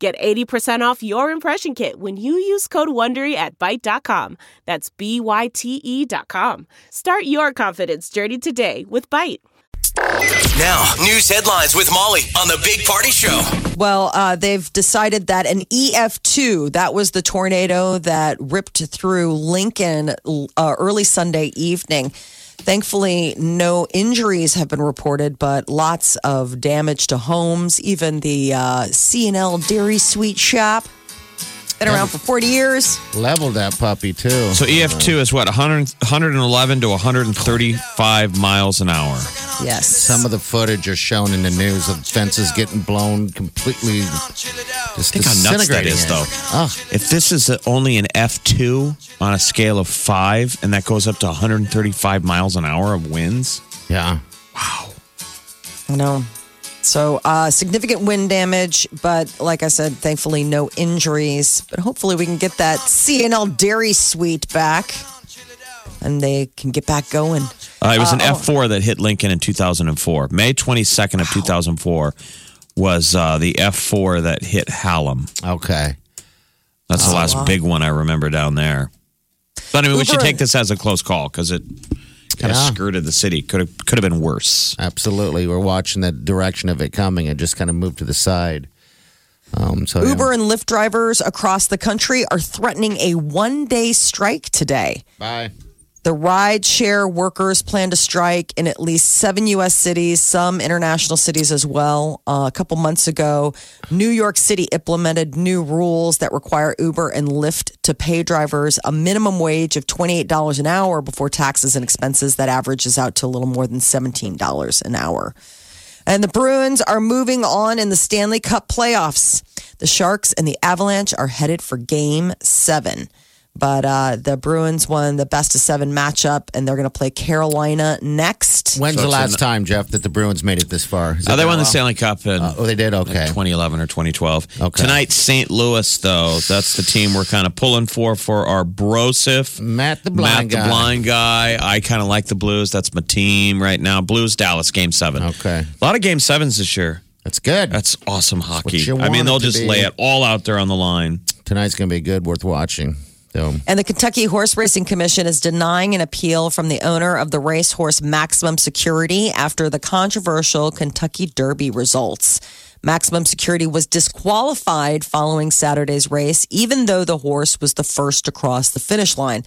Get 80% off your impression kit when you use code WONDERY at Byte.com. That's B-Y-T-E dot com. Start your confidence journey today with Byte. Now, news headlines with Molly on the Big Party Show. Well, uh, they've decided that an EF2, that was the tornado that ripped through Lincoln uh, early Sunday evening. Thankfully, no injuries have been reported, but lots of damage to homes. Even the uh, C&L Dairy Sweet Shop, been around for 40 years. Leveled that puppy too. So EF2 is what 100, 111 to 135 miles an hour. Yes. Some of the footage are shown in the news of fences getting blown completely. Just Think how nuts that disintegrating is, it. though. Oh, If this is only an F2 on a scale of five, and that goes up to 135 miles an hour of winds, yeah. Wow. I know. So uh, significant wind damage, but like I said, thankfully no injuries. But hopefully we can get that C&L Dairy Sweet back, and they can get back going. uh, it was an Uh, oh. F4 that hit Lincoln in 2004. May 22nd of 2004 was uh, the F4 that hit Hallam. Okay. That's Oh, the last big one I remember down there. But I mean, we should take this as a close call because it kind of skirted the city. Could have could have been worse. Absolutely. We're watching the direction of it coming. It just kind of moved to the side. Um, so yeah. Uber and Lyft drivers across the country are threatening a one day strike today. Bye. The ride share workers plan to strike in at least seven U.S. cities, some international cities as well. Uh, a couple months ago, New York City implemented new rules that require Uber and Lyft to pay drivers a minimum wage of $28 an hour before taxes and expenses. That averages out to a little more than $17 an hour. And the Bruins are moving on in the Stanley Cup playoffs. The Sharks and the Avalanche are headed for game seven. But uh, the Bruins won the best of seven matchup, and they're going to play Carolina next. When's So the last an- time, Jeff, that the Bruins made it this far? Has Oh, they won the? Stanley Cup in Uh, oh, they did? Okay. 2011 or 2012. Okay. Tonight, St. Louis, though, that's the team we're kind of pulling for for our Brosif. Matt the Matt blind the guy. blind guy. I kind of like the Blues. That's my team right now. Blues, Dallas, game seven. Okay. A lot of game sevens this year. That's good. That's awesome hockey. you I mean, they'll it to just be. lay it all out there on the line. Tonight's going to be good, worth watching. And the Kentucky Horse Racing Commission is denying an appeal from the owner of the racehorse Maximum Security after the controversial Kentucky Derby results. Maximum Security was disqualified following Saturday's race, even though the horse was the first to cross the finish line.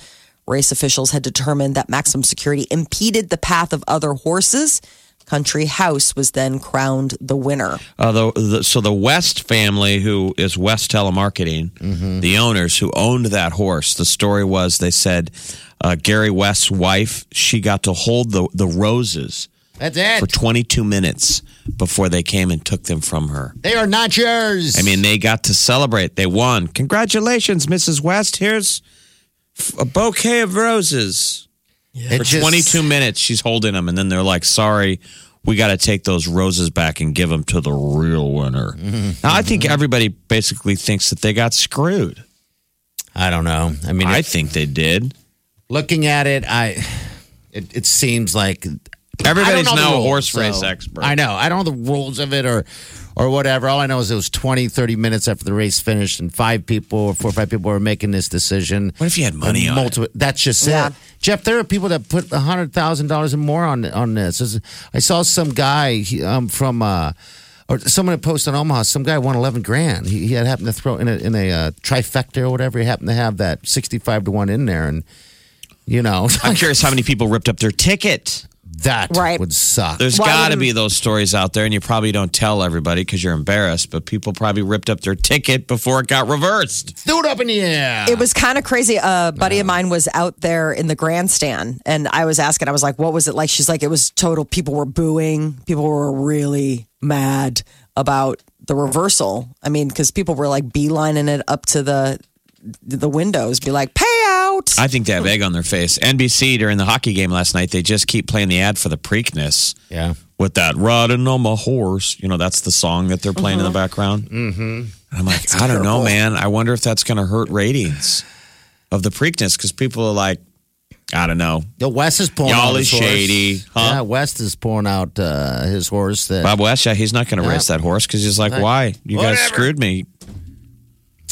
Race officials had determined that Maximum Security impeded the path of other horses. Country House was then crowned the winner. Uh, the, the, so the West family, who is West Telemarketing, the owners who owned that horse, the story was they said uh, Gary West's wife, she got to hold the, the roses that's it. for 22 minutes before they came and took them from her. they are not yours. I mean, they got to celebrate. They won. Congratulations, Mrs. West. Here's a bouquet of roses. It For just- 22 minutes, she's holding them, and then they're like, sorry, we got to take those roses back and give them to the real winner. Mm-hmm. Now, I mm-hmm. think everybody basically thinks that they got screwed. I don't know. I mean, I it- think they did. looking at it, I it, it seems like Everybody's I know now a rules, horse race so- expert. I know. I don't know the rules of it or or whatever. All I know is it was 20, 30 minutes after the race finished, and five people or four or five people were making this decision. What if you had money And on it? multiple, That's just Yeah. it. Jeff, there are people that put hundred thousand dollars and more on on this. I saw some guy um, from. Uh, or someone posted on Omaha. Some guy won eleven grand. He, he had happened to throw in a in a uh, trifecta or whatever. He happened to have that sixty five to one in there, and you know I'm curious how many people ripped up their ticket. That Right. would suck. There's Why got to be those stories out there, and you probably don't tell everybody because you're embarrassed, but people probably ripped up their ticket before it got reversed. Threw it up in the air. It was kind of crazy. A buddy of mine was out there in the grandstand, and I was asking, I was like, "What was it like?" She's like, "It was total. People were booing. People were really mad about the reversal. I mean, because people were like beelining it up to the the windows, be like, pay out. I think they have egg on their face. NBC during the hockey game last night, they just keep playing the ad for the Preakness Yeah. with that riding on my horse. You know, that's the song that they're playing in the Uh-huh. background. Mm-hmm. I'm like, I don't know, man. I wonder if that's going to hurt ratings of the Preakness because people are like, I don't know. Yo, West is pouring Y'all out is his horse. shady, huh? Yeah, West is pouring out uh, his horse. That Bob West, yeah, he's not going to Yeah. race that horse because he's like, why? You guys screwed me.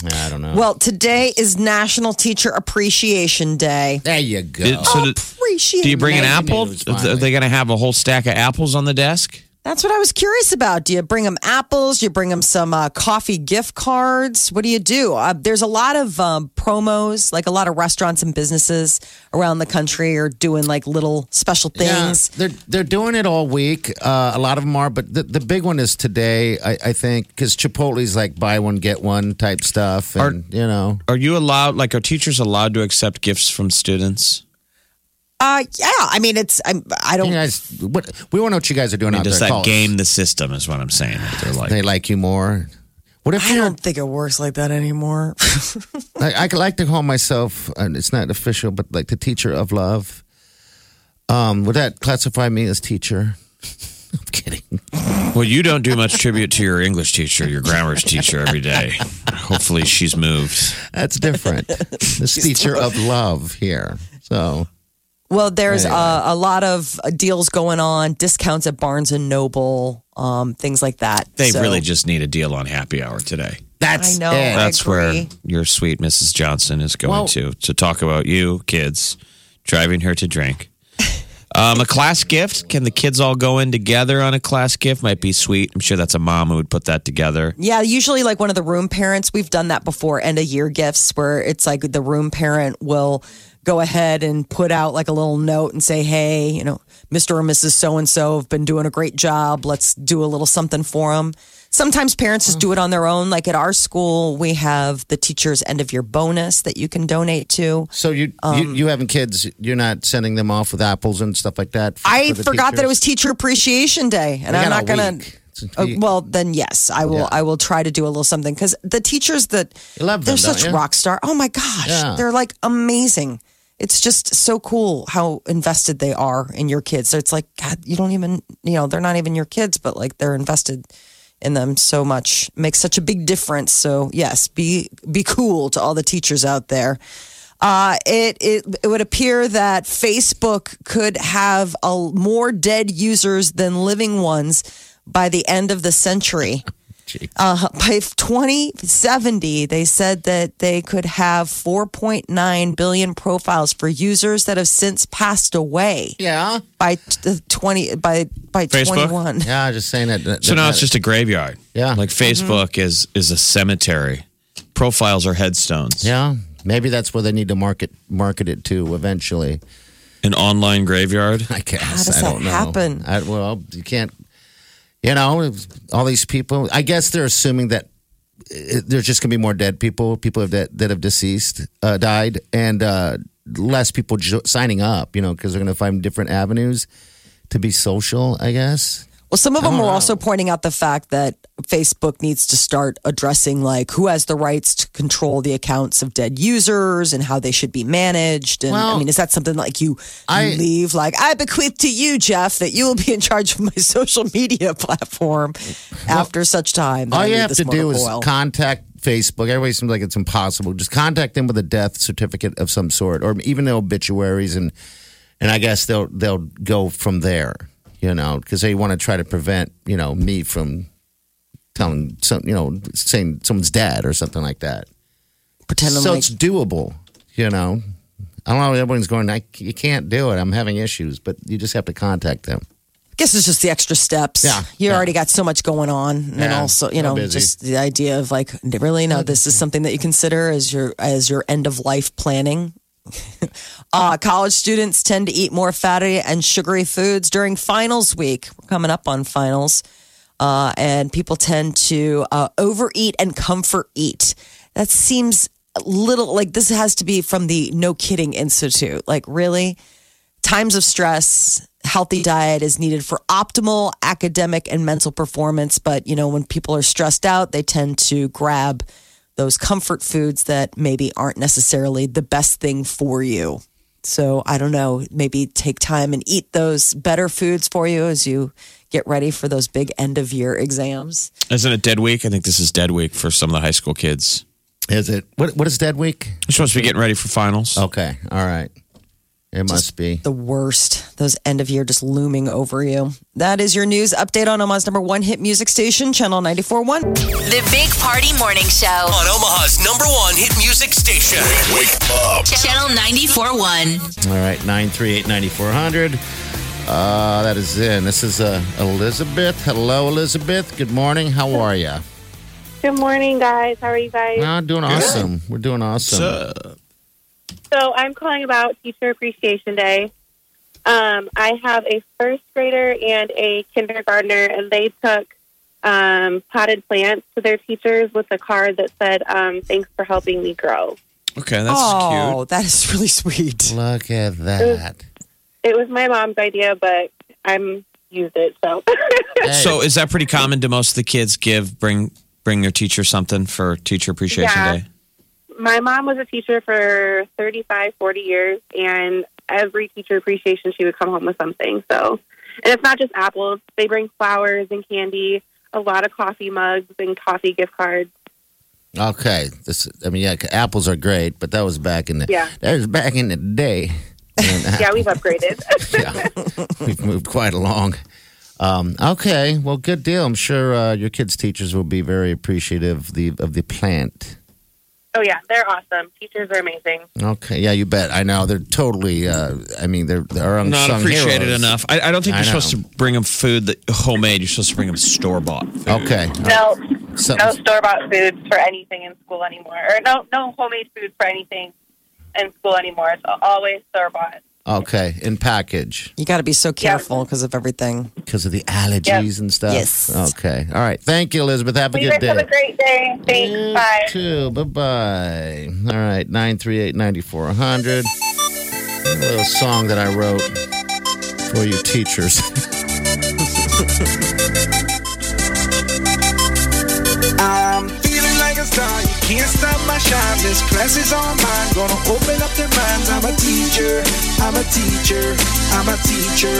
I don't know. Well, today is National Teacher Appreciation Day. there you go. Did- so oh, do, Appreciate. do you bring an apple? Are they going to have a whole stack of apples on the desk? That's what I was curious about. Do you bring them apples? Do you bring them some uh, coffee gift cards? What do you do? Uh, there's a lot of um, promos, like a lot of restaurants and businesses around the country are doing like little special things. Yeah, they're they're doing it all week. Uh, a lot of them are, but the, the big one is today. I, I think because Chipotle's like buy one get one type stuff, and you know, Are you allowed, like, are teachers allowed to accept gifts from students? Uh, yeah, I mean, it's I'm, I don't. you guys, what we want to know what you guys are doing I mean, out does there. that Call us. game the system? Is what I'm saying. They're like, They like you more. What if I you're? don't think it works like that anymore. I, I like to call myself, and it's not official, but like the teacher of love. Um, would that classify me as teacher? I'm kidding. well, you don't do much tribute to your English teacher, your grammar's teacher every day. Hopefully, she's moved. That's different. this teacher of love here. So Well, there's Anyway. uh, a lot of uh, deals going on, discounts at Barnes and Noble, um, things like that. They So- really just need a deal on happy hour today. that's I know. it. I That's where your sweet Mrs. Johnson is going Well- to to talk about you kids driving her to drink. Um, a class gift? Can the kids all go in together on a class gift? Might be sweet. I'm sure that's a mom who would put that together. Yeah, usually like one of the room parents. We've done that before, end of year gifts, where it's like the room parent will go ahead and put out like a little note and say, "Hey, you know, Mr. or Mrs. So and So have been doing a great job. Let's do a little something for them." Sometimes parents just do it on their own. Like at our school, we have the teacher's end of year bonus that you can donate to. So you, Um, you you having kids? You're not sending them off with apples and stuff like that. for- I for forgot that it was Teacher Appreciation Day, and We I'm not gonna. week. Uh, well, then yes, I will. Yeah. I will try to do a little something because the teachers that love them, they're such you? rock star. Oh my gosh, Yeah. they're like amazing. It's just so cool how invested they are in your kids. It's like God, you don't even you know they're not even your kids, but like they're invested in them so much. Makes such a big difference. So yes, be be cool to all the teachers out there. Uh, it, it it would appear that Facebook could have a, more dead users than living ones by the end of the century. Uh, by 2070, they said that they could have 4.9 billion profiles for users that have since passed away Yeah, by t- 20 by by Facebook? 21. yeah. I'm just saying that. that So now that- it's just a graveyard. Yeah. Like Facebook is is a cemetery. Profiles are headstones. yeah. Maybe that's where they need to market market it to eventually. An online graveyard. I guess. How does I that don't know. happen? I, well, you can't. You know, all these people. I guess they're assuming that uh, there's just going to be more dead people, people that that have deceased, uh, died, and uh, less people jo- signing up. You know, because they're going to find different avenues to be social. I guess. Well, some of them were know. also pointing out the fact that Facebook needs to start addressing like who has the rights to control the accounts of dead users and how they should be managed. And I mean, is that something like you, I- leave like I bequeath to you, Jeff, that you will be in charge of my social media platform after such time. All you have to do is oil. contact Facebook. Everybody seems like it's impossible. Just contact them with a death certificate of some sort, or even the obituaries, and and I guess they'll they'll go from there. You know, because they want to try to prevent you know me from telling some you know saying someone's dead or something like that. pretending so like it's doable. You know, I don't know. Everyone's going. I, you can't do it. I'm having issues, but you just have to contact them. I guess it's just the extra steps. Yeah, You yeah. already got so much going on. And Yeah, also, you know, just the idea of like, really, no, this is something that you consider as your as your end of life planning. uh, college students tend to eat more fatty and sugary foods during finals week. We're coming up on finals. Uh, and people tend to uh, overeat and comfort eat. That seems a little like this has to be from the No Kidding Institute. Like, really? times of stress healthy diet is needed for optimal academic and mental performance but you know when people are stressed out they tend to grab those comfort foods that maybe aren't necessarily the best thing for you. So I don't know, maybe take time and eat those better foods for you as you get ready for those big end of year exams. Isn't it dead week? I think this is dead week for some of the high school kids. Is it? What, what is Dead Week? You're supposed to be getting ready for finals. Okay. All right. It must be. The worst, those end of year just looming over you. That is your news update on Omaha's number one hit music station, Channel 94.1. The Big Party Morning Show. On Omaha's number one hit music station. Wake up. Channel 94.1. All right. 938 9400. Uh, that is in. This is uh, Elizabeth. Hello, Elizabeth. Good morning. How are you? Good morning, guys. How are you guys? Uh, doing awesome. We're doing awesome. So I'm calling about Teacher Appreciation Day. Um, I have a first grader and a kindergartner, and they took um, potted plants to their teachers with a card that said, um, "Thanks for helping me grow." Okay, that's cute. oh, cute. that is really sweet. Look at that. It was my mom's idea, but I'm used it. So So is that pretty common? Do most of the kids give bring bring your teacher something for Teacher Appreciation Yeah. Day? My mom was a teacher for 35, 40 years, and every teacher appreciation she would come home with something. So, and it's not just apples; they bring flowers and candy, a lot of coffee mugs and coffee gift cards. Okay. This. I mean, yeah, apples are great, but that was back in the. Yeah. That was back in the day. Yeah, we've upgraded. yeah, we've moved quite along. Um, okay, well, good deal. I'm sure uh, your kids' teachers will be very appreciative of the of the plant. Oh yeah, they're awesome. Teachers are amazing. Okay, yeah, you bet. I know they're totally. Uh, I mean, they're they're unsung Not appreciated heroes. enough. I, I don't think I you're know. supposed to bring them food that homemade. You're supposed to bring them store bought. Okay, No, So- no store bought foods for anything in school anymore, or no, no homemade food for anything in school anymore. It's always store bought. Okay, in package You got to be so careful because of everything. because of the allergies and stuff. Yes. Okay. All right. Thank you, Elizabeth. Have a You good guys have day. a great day. Thanks. You Bye. too. Bye bye. All right. Nine three eight ninety four hundred. A little song that I wrote for you teachers. my shine. This class is all mine. Gonna open up their minds. I'm a teacher. I'm a teacher. I'm a teacher.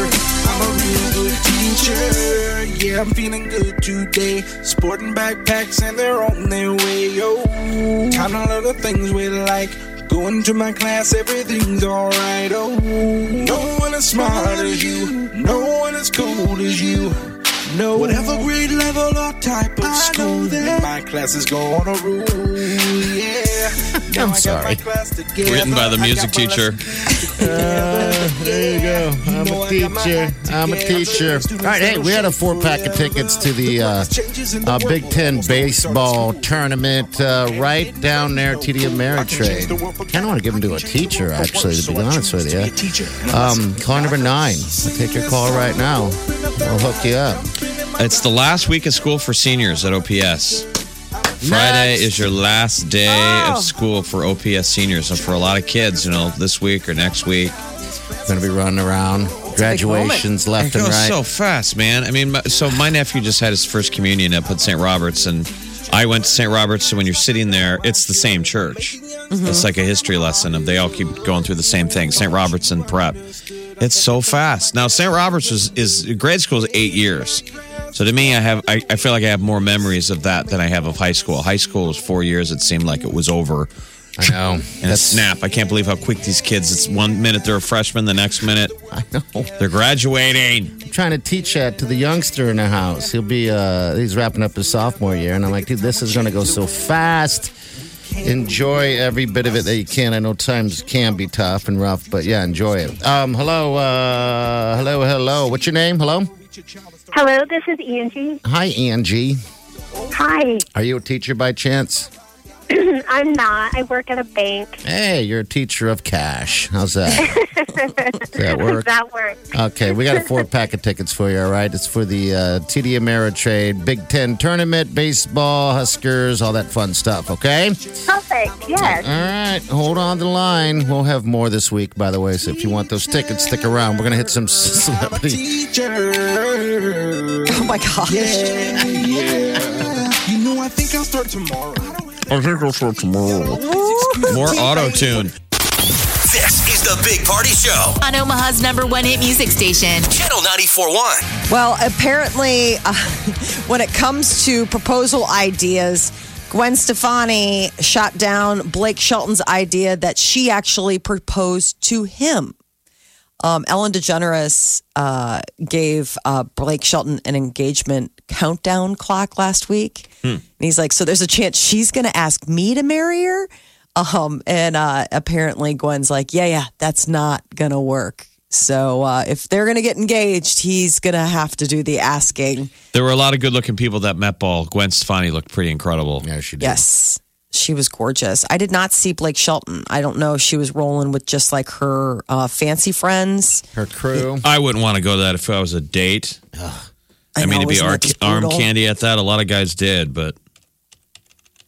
I'm a real good teacher. Yeah, I'm feeling good today. Sporting backpacks and they're on their way. Yo, kind of little things we like. Going to my class, everything's alright. Oh, no one as smart as you. No one as cool as you. No. Whatever grade level or type of school, my class is gonna rule. Yeah. I'm sorry. my class together. Written by the I music got my teacher. there you go. I'm a teacher. I'm a teacher. All right. Hey, we had a four pack of tickets to the uh, uh, Big Ten baseball tournament uh, right down there, at TD Ameritrade. Kind of want to give them to a teacher, actually, to be honest with you. Um, call number nine. I'll take your call right now. We'll hook you up. It's the last week of school for seniors at OPS. Friday Next. is your last day Oh. of school for OPS seniors. And for a lot of kids, you know, this week or next week, Going to be running around. Graduations it left and goes right. so fast, man. I mean, so my nephew just had his first communion up at St. Robert's, and I went to St. Robert's. So when you're sitting there, it's the same church. It's like a history lesson of they all keep going through the same thing. St. Robert's and prep. It's so fast. Now, St. Robert's is, is grade school is eight years. So to me, I have I, I feel like I have more memories of that than I have of high school. High school was four years. It seemed like it was over. I know. And a snap. I can't believe how quick these kids. It's one minute they're a freshman, the next minute I know. they're graduating. I'm trying to teach that to the youngster in the house. He'll be uh he's wrapping up his sophomore year, and I'm like, dude, this is gonna go so fast. Enjoy every bit of it that you can. I know times can be tough and rough, but yeah, enjoy it. Um, hello, uh, hello, hello. What's your name? Hello. Hello, this is Angie. Hi, Angie. Hi. Are you a teacher by chance? I'm not. I work at a bank. Hey, you're a teacher of cash. How's that? Does that work? That works. Okay, we got a four pack of tickets for you, all right? It's for the uh, TD Ameritrade Big Ten Tournament, baseball, Huskers, all that fun stuff, okay? Perfect. Yes. All right, hold on the line. We'll have more this week, by the way, so if you want those tickets, stick around. We're going to hit some celebrity. Oh my gosh. Yeah, yeah. You know, I think I'll start tomorrow. I think I'll start tomorrow. More auto tune. This is the Big Party Show. On Omaha's number one hit music station. Channel 94.1. Well, apparently, uh, when it comes to proposal ideas, Gwen Stefani shot down Blake Shelton's idea that she actually proposed to him. Um, Ellen DeGeneres uh, gave uh, Blake Shelton an engagement countdown clock last week. And he's like, So there's a chance she's going to ask me to marry her? Um, and uh, apparently, Gwen's like, Yeah, yeah, that's not going to work. So uh, if they're going to get engaged, he's going to have to do the asking. There were a lot of good looking people that met ball. Gwen Stefani looked pretty incredible. Yeah, she did. Yes. She was gorgeous. I did not see Blake Shelton. I don't know if she was rolling with just like her uh, fancy friends. Her crew. I wouldn't want to go that if I was a date. I, mean, know, to be ar- arm candy at that, a lot of guys did, but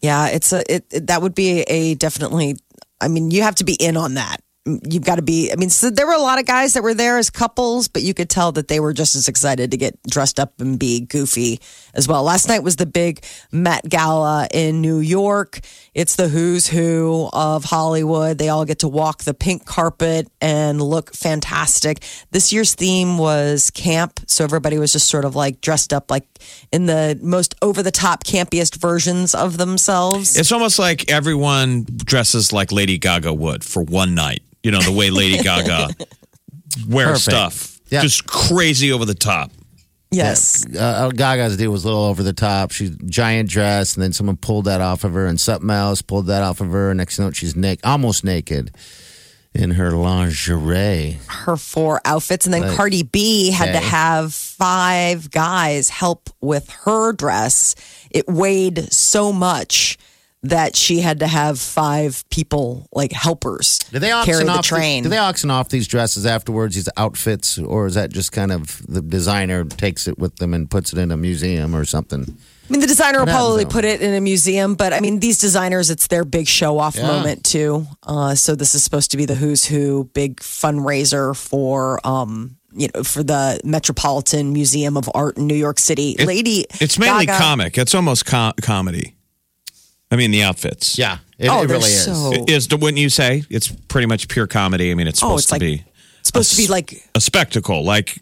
Yeah, it's a it, it- that would be a definitely. I mean, you have to be in on that. You've got to be. I mean, so there were a lot of guys that were there as couples, but you could tell that they were just as excited to get dressed up and be goofy as well. Last night was the big Met Gala in New York. It's the who's who of Hollywood. They all get to walk the pink carpet and look fantastic. This year's theme was camp, so everybody was just sort of like dressed up like in the most over the top, campiest versions of themselves. it's almost like everyone dresses like Lady Gaga would for one night. You know, the way Lady Gaga wears Perfect. stuff. Yeah. Just crazy over the top. Yes. Uh, Gaga's deal was a little over the top. She's giant dress, and then someone pulled that off of her, and something else pulled that off of her. Next note, she's naked, almost naked, in her lingerie. her four outfits. And then Right. Cardi B had to have five guys help with her dress. It weighed so much that she had to have five people, like helpers, Do they carry auction the off? train. do they auction off these dresses afterwards? These outfits, or is that just kind of the designer takes it with them and puts it in a museum or something? I mean, the designer will probably put it in a museum, but I mean, these designers, it's their big show off Yeah. moment too. Uh, so this is supposed to be the who's who big fundraiser for, um, you know, for the Metropolitan Museum of Art in New York City. It- Lady, It's mainly Gaga- comic. It's almost com- comedy. I mean, the outfits. Yeah, it, Oh, it really is. so- Is wouldn't you say it's pretty much pure comedy? I mean, it's Oh, supposed it's to like- be It's supposed to be like a spectacle, like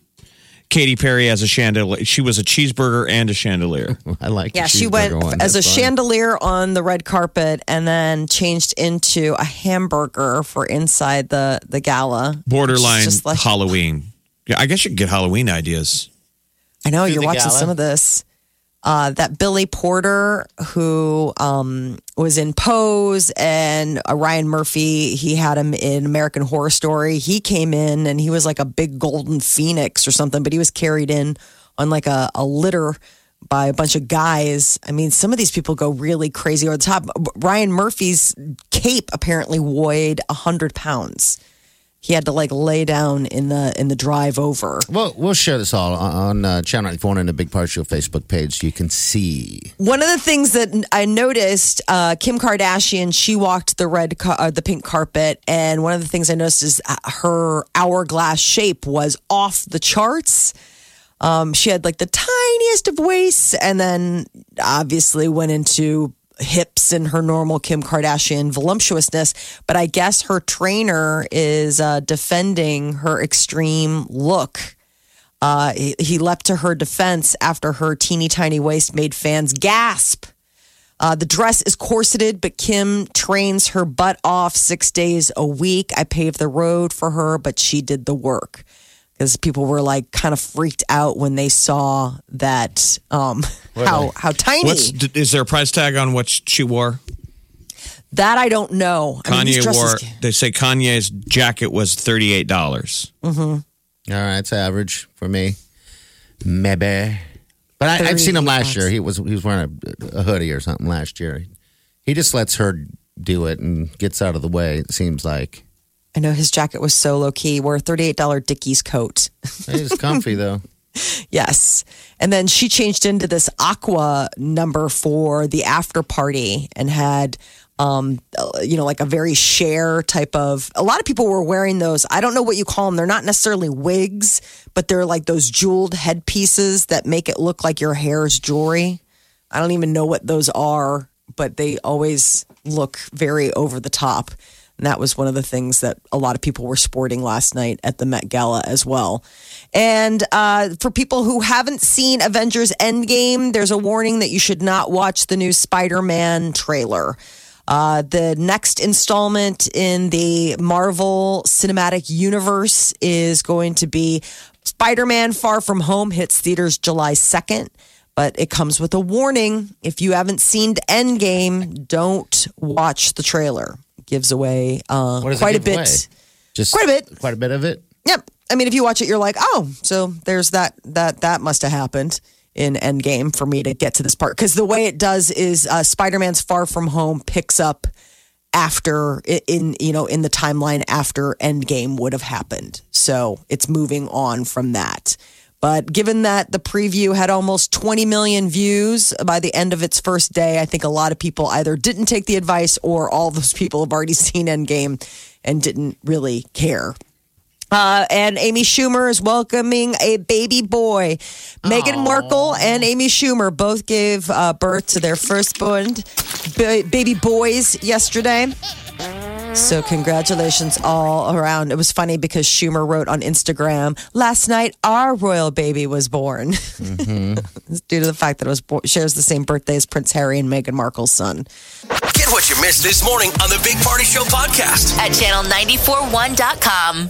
Katy Perry as a chandelier. She was a cheeseburger and a chandelier. I like. the Yeah, she went one. as a fun. chandelier on the red carpet and then changed into a hamburger for inside the the gala. Borderline like- Halloween. Yeah, I guess you could get Halloween ideas. I know you're watching gala. some of this. Uh, that Billy Porter, who um, was in Pose, and uh, Ryan Murphy, he had him in American Horror Story. He came in and he was like a big golden phoenix or something, but he was carried in on like a, a litter by a bunch of guys. I mean, some of these people go really crazy over the top. Ryan Murphy's cape apparently weighed 100 pounds. He had to like lay down in the in the drive over. Well, we'll share this all on, on uh, Channel 94 and the Big Show Facebook page so you can see. One of the things that I noticed, uh, Kim Kardashian, she walked the red, ca- uh, the pink carpet, and one of the things I noticed is uh, her hourglass shape was off the charts. Um, she had like the tiniest of waists, and then obviously went into hips and her normal Kim Kardashian voluptuousness. But I guess her trainer is uh, defending her extreme look. Uh, he, he leapt to her defense after her teeny tiny waist made fans gasp. Uh, the dress is corseted, but Kim trains her butt off six days a week. I paved the road for her, but she did the work because people were like kind of freaked out when they saw that um, how how tiny. What's is there a price tag on what she wore? that I don't know. I mean, Kanye dresses- wore. They say Kanye's jacket was thirty eight dollars. All right, it's average for me. Maybe. But I, I've seen him last bucks. year. He was he was wearing a, a hoodie or something last year. He just lets her do it and gets out of the way. It seems like I know his jacket was so low key. Wore a thirty eight dollar Dickies coat. he's comfy though. Yes. And then she changed into this aqua number for the after party and had um uh, you know like a very Cher type of a lot of people were wearing those i don't know what you call them they're not necessarily wigs but they're like those jeweled headpieces that make it look like your hair is jewelry i don't even know what those are but they always look very over the top. And that was one of the things that a lot of people were sporting last night at the Met Gala as well. And uh, for people who haven't seen Avengers Endgame, there's a warning that you should not watch the new Spider Man trailer. Uh, the next installment in the Marvel Cinematic Universe is going to be Spider Man Far From Home, hits theaters July 2nd. But it comes with a warning. If you haven't seen Endgame, don't watch the trailer. Gives away uh, quite a bit. away? Just Quite a bit. Quite a bit of it. Yep. I mean, if you watch it, you're like, oh, so there's that that that must have happened in Endgame for me to get to this part because the way it does is uh, Spider-Man's Far From Home picks up after in you know in the timeline after Endgame would have happened, so it's moving on from that. But given that the preview had almost 20 million views by the end of its first day, I think a lot of people either didn't take the advice or all those people have already seen Endgame and didn't really care. Uh, and Amy Schumer is welcoming a baby boy. Meghan Markle and Amy Schumer both gave uh, birth to their firstborn ba- baby boys yesterday. So, congratulations all around. It was funny because Schumer wrote on Instagram, Last night our royal baby was born. It's mm-hmm. due to the fact that it was bo- shares the same birthday as Prince Harry and Meghan Markle's son. Get what you missed this morning on the Big Party Show podcast. At channel941.com.